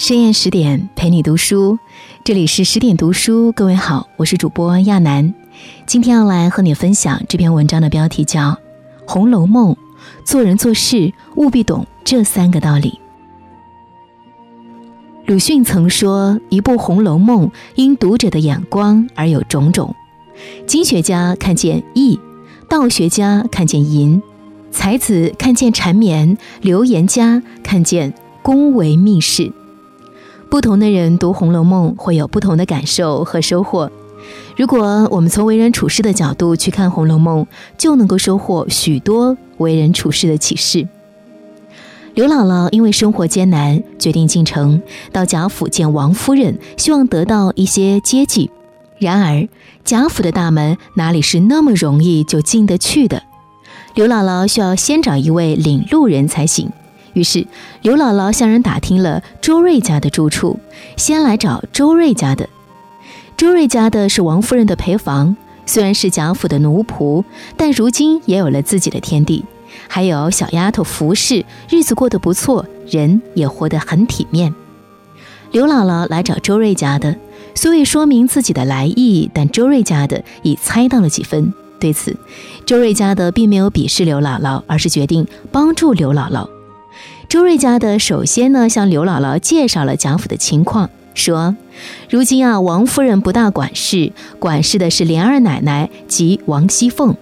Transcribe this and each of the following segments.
深夜十点陪你读书，这里是十点读书。各位好，我是主播亚楠，今天要来和你分享这篇文章的标题叫《红楼梦》，做人做事务必懂这三个道理。鲁迅曾说：“一部《红楼梦》，因读者的眼光而有种种。经学家看见义，道学家看见淫，才子看见缠绵，流言家看见宫闱秘事。”不同的人读《红楼梦》会有不同的感受和收获。如果我们从为人处事的角度去看《红楼梦》，就能够收获许多为人处事的启示。刘姥姥因为生活艰难，决定进城到贾府见王夫人，希望得到一些接济。然而贾府的大门哪里是那么容易就进得去的？刘姥姥需要先找一位领路人才行。于是，刘姥姥向人打听了周瑞家的住处，先来找周瑞家的。周瑞家的是王夫人的陪房，虽然是贾府的奴仆，但如今也有了自己的天地，还有小丫头服侍，日子过得不错，人也活得很体面。刘姥姥来找周瑞家的，虽未说明自己的来意，但周瑞家的已猜到了几分。对此，周瑞家的并没有鄙视刘姥姥，而是决定帮助刘姥姥。周瑞家的首先呢，向刘姥姥介绍了贾府的情况，说：“如今啊，王夫人不大管事，管事的是莲二奶奶及王熙凤。”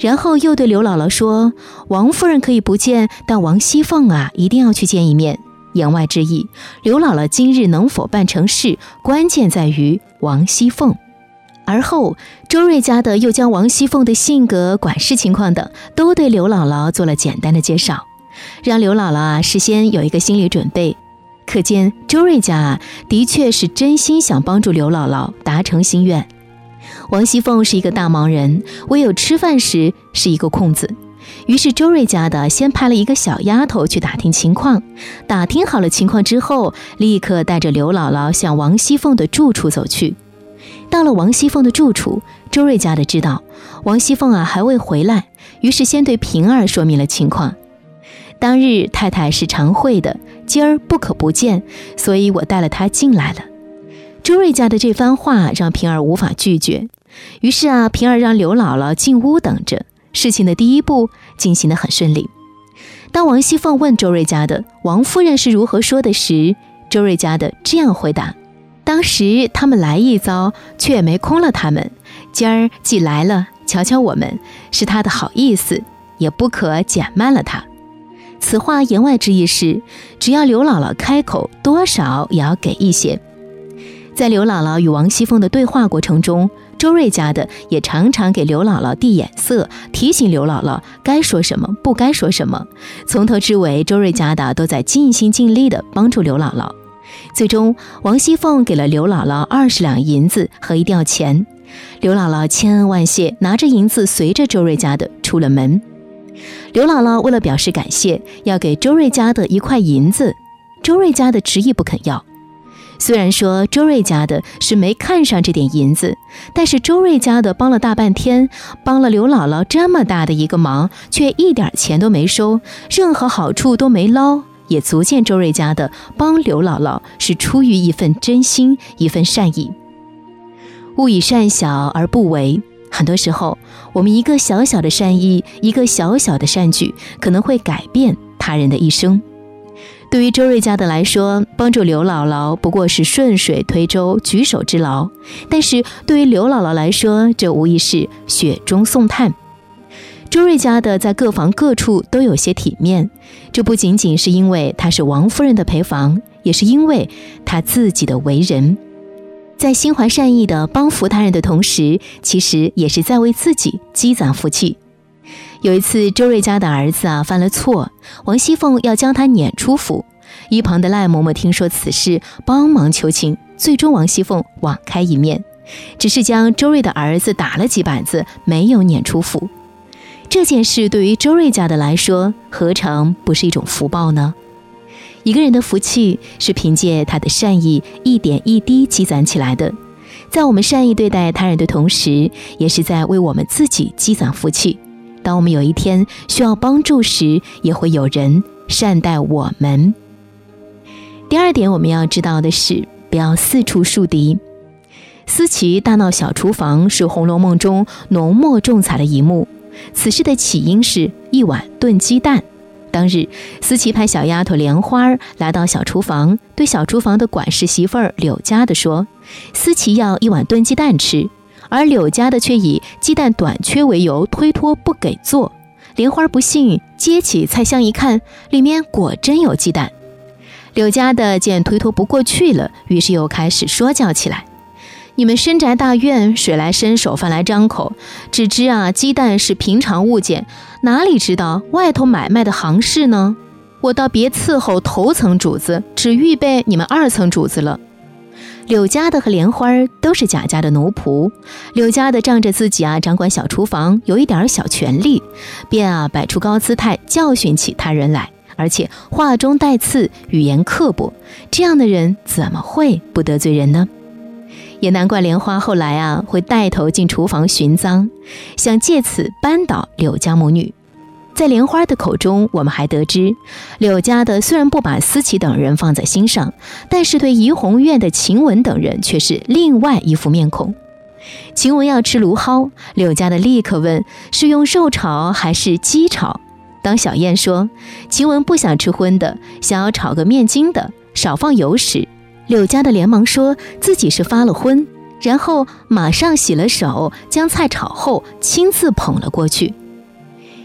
然后又对刘姥姥说：“王夫人可以不见，但王熙凤啊，一定要去见一面。”言外之意，刘姥姥今日能否办成事，关键在于王熙凤。而后，周瑞家的又将王熙凤的性格、管事情况等，都对刘姥姥做了简单的介绍。让刘姥姥啊事先有一个心理准备，可见周瑞家啊的确是真心想帮助刘姥姥达成心愿。王熙凤是一个大忙人，唯有吃饭时是一个空子。于是周瑞家的先派了一个小丫头去打听情况，打听好了情况之后，立刻带着刘姥姥向王熙凤的住处走去。到了王熙凤的住处，周瑞家的知道王熙凤啊还未回来，于是先对平儿说明了情况。当日太太是常会的，今儿不可不见，所以我带了她进来了。周瑞家的这番话让平儿无法拒绝，于是啊，平儿让刘姥姥进屋等着。事情的第一步进行得很顺利。当王熙凤问周瑞家的王夫人是如何说的时，周瑞家的这样回答：当时他们来一遭，却也没空了他们。今儿既来了，瞧瞧我们，是他的好意思，也不可减慢了他。此话言外之意是，只要刘姥姥开口，多少也要给一些。在刘姥姥与王熙凤的对话过程中，周瑞家的也常常给刘姥姥递眼色，提醒刘姥姥该说什么，不该说什么。从头至尾，周瑞家的都在尽心尽力地帮助刘姥姥。最终，王熙凤给了刘姥姥二十两银子和一吊钱，刘姥姥千恩万谢，拿着银子随着周瑞家的出了门。刘姥姥为了表示感谢，要给周瑞家的一块银子，周瑞家的执意不肯要。虽然说周瑞家的是没看上这点银子，但是周瑞家的帮了大半天，帮了刘姥姥这么大的一个忙，却一点钱都没收，任何好处都没捞，也足见周瑞家的帮刘姥姥是出于一份真心，一份善意。勿以善小而不为。很多时候，我们一个小小的善意，一个小小的善举，可能会改变他人的一生。对于周瑞家的来说，帮助刘姥姥不过是顺水推舟、举手之劳；但是对于刘姥姥来说，这无疑是雪中送炭。周瑞家的在各房各处都有些体面，这不仅仅是因为他是王夫人的陪房，也是因为他自己的为人。在心怀善意的帮扶他人的同时，其实也是在为自己积攒福气。有一次，周瑞家的儿子啊犯了错，王熙凤要将他撵出府。一旁的赖嬷嬷听说此事，帮忙求情，最终王熙凤网开一面，只是将周瑞的儿子打了几板子，没有撵出府。这件事对于周瑞家的来说，何尝不是一种福报呢？一个人的福气是凭借他的善意一点一滴积攒起来的，在我们善意对待他人的同时，也是在为我们自己积攒福气。当我们有一天需要帮助时，也会有人善待我们。第二点，我们要知道的是，不要四处树敌。思琪大闹小厨房是《红楼梦》中浓墨重彩的一幕。此事的起因是一碗炖鸡蛋。当日，思琪派小丫头莲花来到小厨房，对小厨房的管事媳妇儿柳家的说：“思琪要一碗炖鸡蛋吃。”而柳家的却以鸡蛋短缺为由推脱不给做。莲花不信，接起菜箱一看，里面果真有鸡蛋。柳家的见推脱不过去了，于是又开始说教起来：“你们深宅大院，水来伸手，饭来张口，只知啊鸡蛋是平常物件，哪里知道外头买卖的行市呢？我倒别伺候头层主子，只预备你们二层主子了。”柳家的和莲花都是贾家的奴仆，柳家的仗着自己啊掌管小厨房，有一点小权力，便啊摆出高姿态教训起他人来，而且话中带刺，语言刻薄，这样的人怎么会不得罪人呢？也难怪莲花后来啊会带头进厨房寻赃，想借此扳倒柳家母女。在莲花的口中，我们还得知，柳家的虽然不把思琪等人放在心上，但是对怡红院的晴雯等人却是另外一副面孔。晴雯要吃芦蒿，柳家的立刻问是用肉炒还是鸡炒。当小燕说晴雯不想吃荤的，想要炒个面筋的，少放油时，柳家的连忙说自己是发了昏，然后马上洗了手，将菜炒后亲自捧了过去。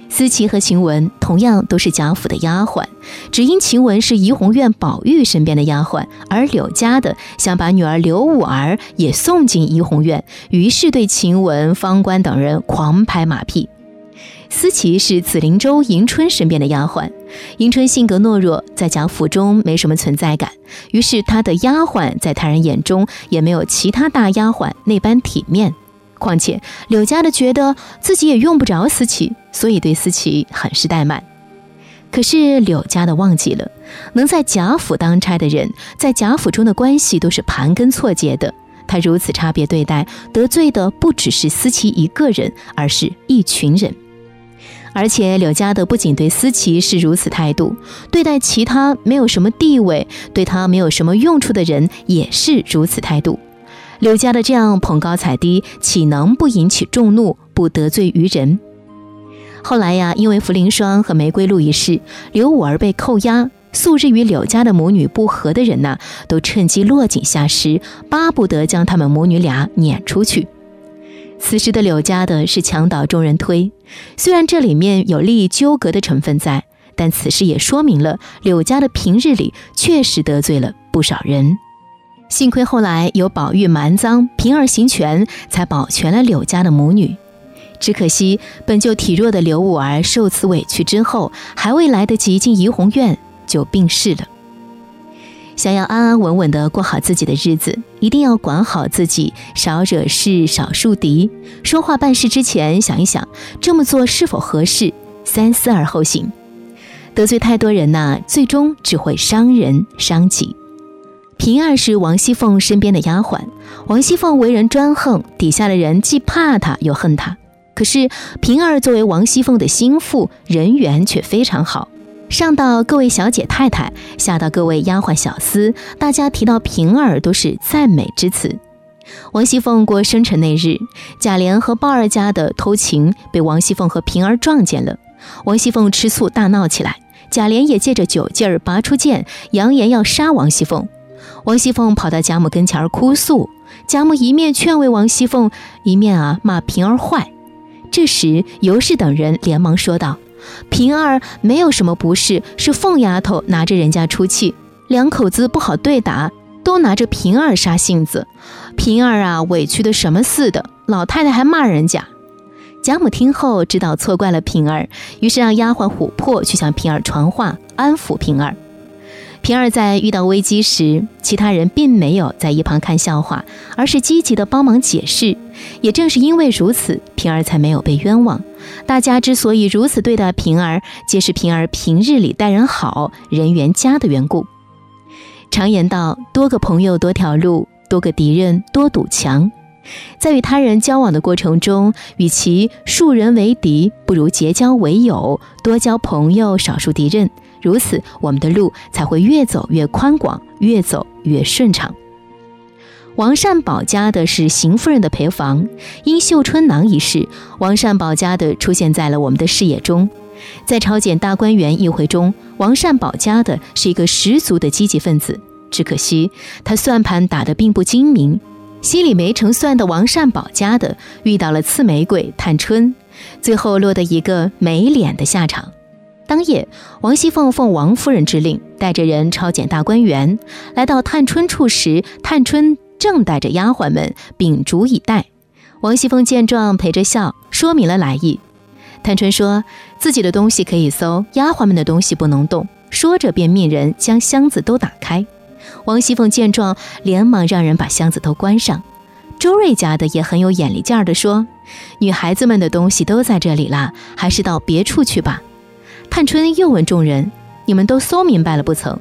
思琪和晴雯同样都是贾府的丫鬟，只因晴雯是怡红院宝玉身边的丫鬟，而柳家的想把女儿柳五儿也送进怡红院，于是对晴雯、方官等人狂拍马屁。思琪是紫菱洲迎春身边的丫鬟，迎春性格懦弱，在贾府中没什么存在感，于是她的丫鬟在他人眼中也没有其他大丫鬟那般体面。况且柳家的觉得自己也用不着思琪，所以对思琪很是怠慢。可是柳家的忘记了，能在贾府当差的人，在贾府中的关系都是盘根错节的。他如此差别对待，得罪的不只是思琪一个人，而是一群人。而且柳家的不仅对思琪是如此态度，对待其他没有什么地位、对他没有什么用处的人也是如此态度。柳家的这样捧高踩低，岂能不引起众怒，不得罪于人？后来呀，因为茯苓霜和玫瑰露一事，刘五儿被扣押，素日与柳家的母女不和的人呐，都趁机落井下石，巴不得将他们母女俩撵出去。此时的柳家的是墙倒众人推，虽然这里面有利益纠葛的成分在，但此事也说明了柳家的平日里确实得罪了不少人。幸亏后来有宝玉瞒赃，平儿行权，才保全了柳家的母女。只可惜本就体弱的柳五儿受此委屈之后，还未来得及进怡红院，就病逝了。想要安安稳稳地过好自己的日子，一定要管好自己，少惹事，少树敌。说话办事之前，想一想这么做是否合适，三思而后行。得罪太多人呐，最终只会伤人伤己。平儿是王熙凤身边的丫鬟，王熙凤为人专横，底下的人既怕她又恨她。可是平儿作为王熙凤的心腹，人缘却非常好，上到各位小姐太太，下到各位丫鬟小厮，大家提到平儿都是赞美之词。王熙凤过生辰那日，贾琏和鲍二家的偷情被王熙凤和平儿撞见了，王熙凤吃醋大闹起来，贾琏也借着酒劲儿拔出剑，扬言要杀王熙凤。王熙凤跑到贾母跟前哭诉，贾母一面劝慰王熙凤，一面啊骂平儿坏。这时尤氏等人连忙说道：“平儿没有什么不是，是凤丫头拿着人家出气，两口子不好对打，都拿着平儿杀性子。平儿啊委屈的什么似的，老太太还骂人家。”贾母听后知道错怪了平儿，于是让丫鬟琥珀去向平儿传话，安抚平儿。平儿在遇到危机时，其他人并没有在一旁看笑话，而是积极的帮忙解释。也正是因为如此，平儿才没有被冤枉。大家之所以如此对待平儿，皆是平儿平日里待人好、人缘佳的缘故。常言道：多个朋友多条路，多个敌人多堵墙。在与他人交往的过程中，与其树人为敌，不如结交为友，多交朋友，少数敌人。如此，我们的路才会越走越宽广，越走越顺畅。王善保家的是邢夫人的陪房，因绣春囊一事，王善保家的出现在了我们的视野中。在朝检大观园议会中，王善保家的是一个十足的积极分子，只可惜他算盘打得并不精明。心里没成算的王善保家的遇到了刺玫瑰探春，最后落得一个没脸的下场。当夜，王熙凤奉王夫人之令，带着人抄检大观园，来到探春处时，探春正带着丫鬟们秉烛以待。王熙凤见状，陪着笑，说明了来意。探春说自己的东西可以搜，丫鬟们的东西不能动。说着，便命人将箱子都打开。王熙凤见状，连忙让人把箱子都关上。周瑞家的也很有眼力劲儿地说：“女孩子们的东西都在这里了，还是到别处去吧。”探春又问众人：“你们都搜明白了不曾？”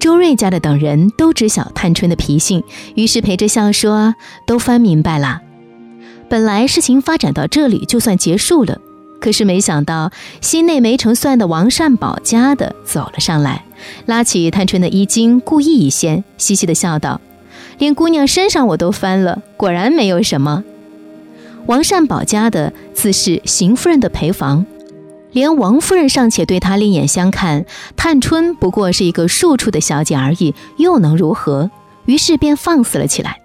周瑞家的等人都知晓探春的脾性，于是陪着笑说：“都翻明白了。”本来事情发展到这里就算结束了。可是没想到，心内没成算的王善保家的走了上来，拉起探春的衣襟，故意一掀，嘻嘻的笑道：“连姑娘身上我都翻了，果然没有什么。”王善保家的自是邢夫人的陪房，连王夫人尚且对她另眼相看，探春不过是一个庶出的小姐而已，又能如何？于是便放肆了起来。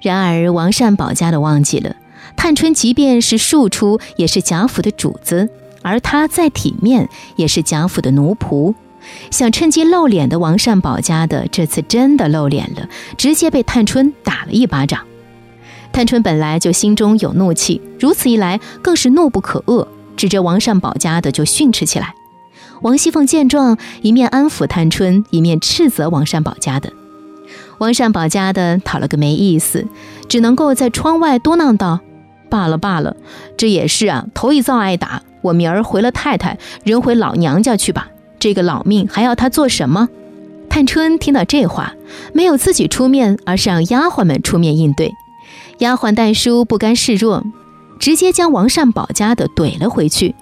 然而王善保家的忘记了。探春即便是庶出，也是贾府的主子，而她再体面，也是贾府的奴仆。想趁机露脸的王善保家的，这次真的露脸了，直接被探春打了一巴掌。探春本来就心中有怒气，如此一来更是怒不可遏，指着王善保家的就训斥起来。王熙凤见状，一面安抚探春，一面斥责王善保家的。王善保家的讨了个没意思，只能够在窗外嘟囔道。罢了罢了，这也是啊，头一遭挨打。我明儿回了太太，人回老娘家去吧。这个老命还要他做什么？探春听到这话，没有自己出面，而是让丫鬟们出面应对。丫鬟戴叔不甘示弱，直接将王善保家的怼了回去。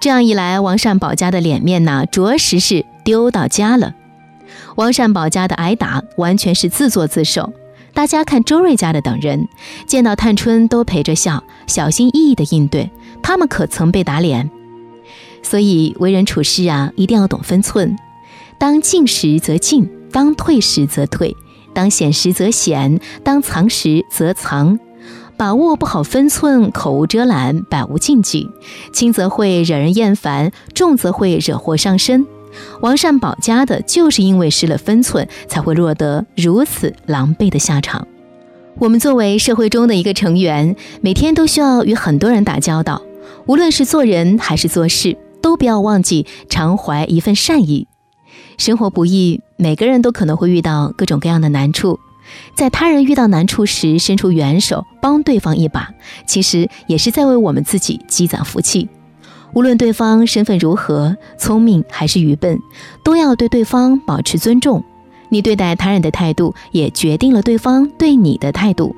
这样一来，王善保家的脸面呐，着实是丢到家了。王善保家的挨打，完全是自作自受。大家看周瑞家的等人，见到探春都陪着笑，小心翼翼的应对，他们可曾被打脸？所以为人处事啊，一定要懂分寸。当进时则进，当退时则退，当显时则显，当藏时则藏，把握不好分寸，口无遮拦，百无禁忌，轻则会惹人厌烦，重则会惹祸上身。王善保家的就是因为失了分寸，才会落得如此狼狈的下场。我们作为社会中的一个成员，每天都需要与很多人打交道，无论是做人还是做事，都不要忘记常怀一份善意。生活不易，每个人都可能会遇到各种各样的难处，在他人遇到难处时伸出援手，帮对方一把，其实也是在为我们自己积攒福气。无论对方身份如何，聪明还是愚笨，都要对对方保持尊重。你对待他人的态度，也决定了对方对你的态度。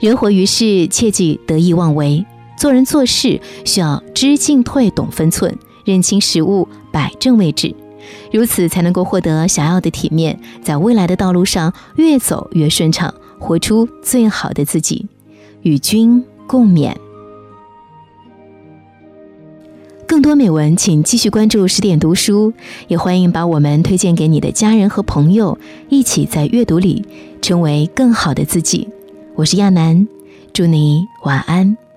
人活于世，切忌得意妄为。做人做事需要知进退、懂分寸，认清时务，摆正位置，如此才能够获得想要的体面，在未来的道路上越走越顺畅，活出最好的自己。与君共勉。更多美文，请继续关注十点读书，也欢迎把我们推荐给你的家人和朋友，一起在阅读里成为更好的自己。我是亚楠，祝你晚安。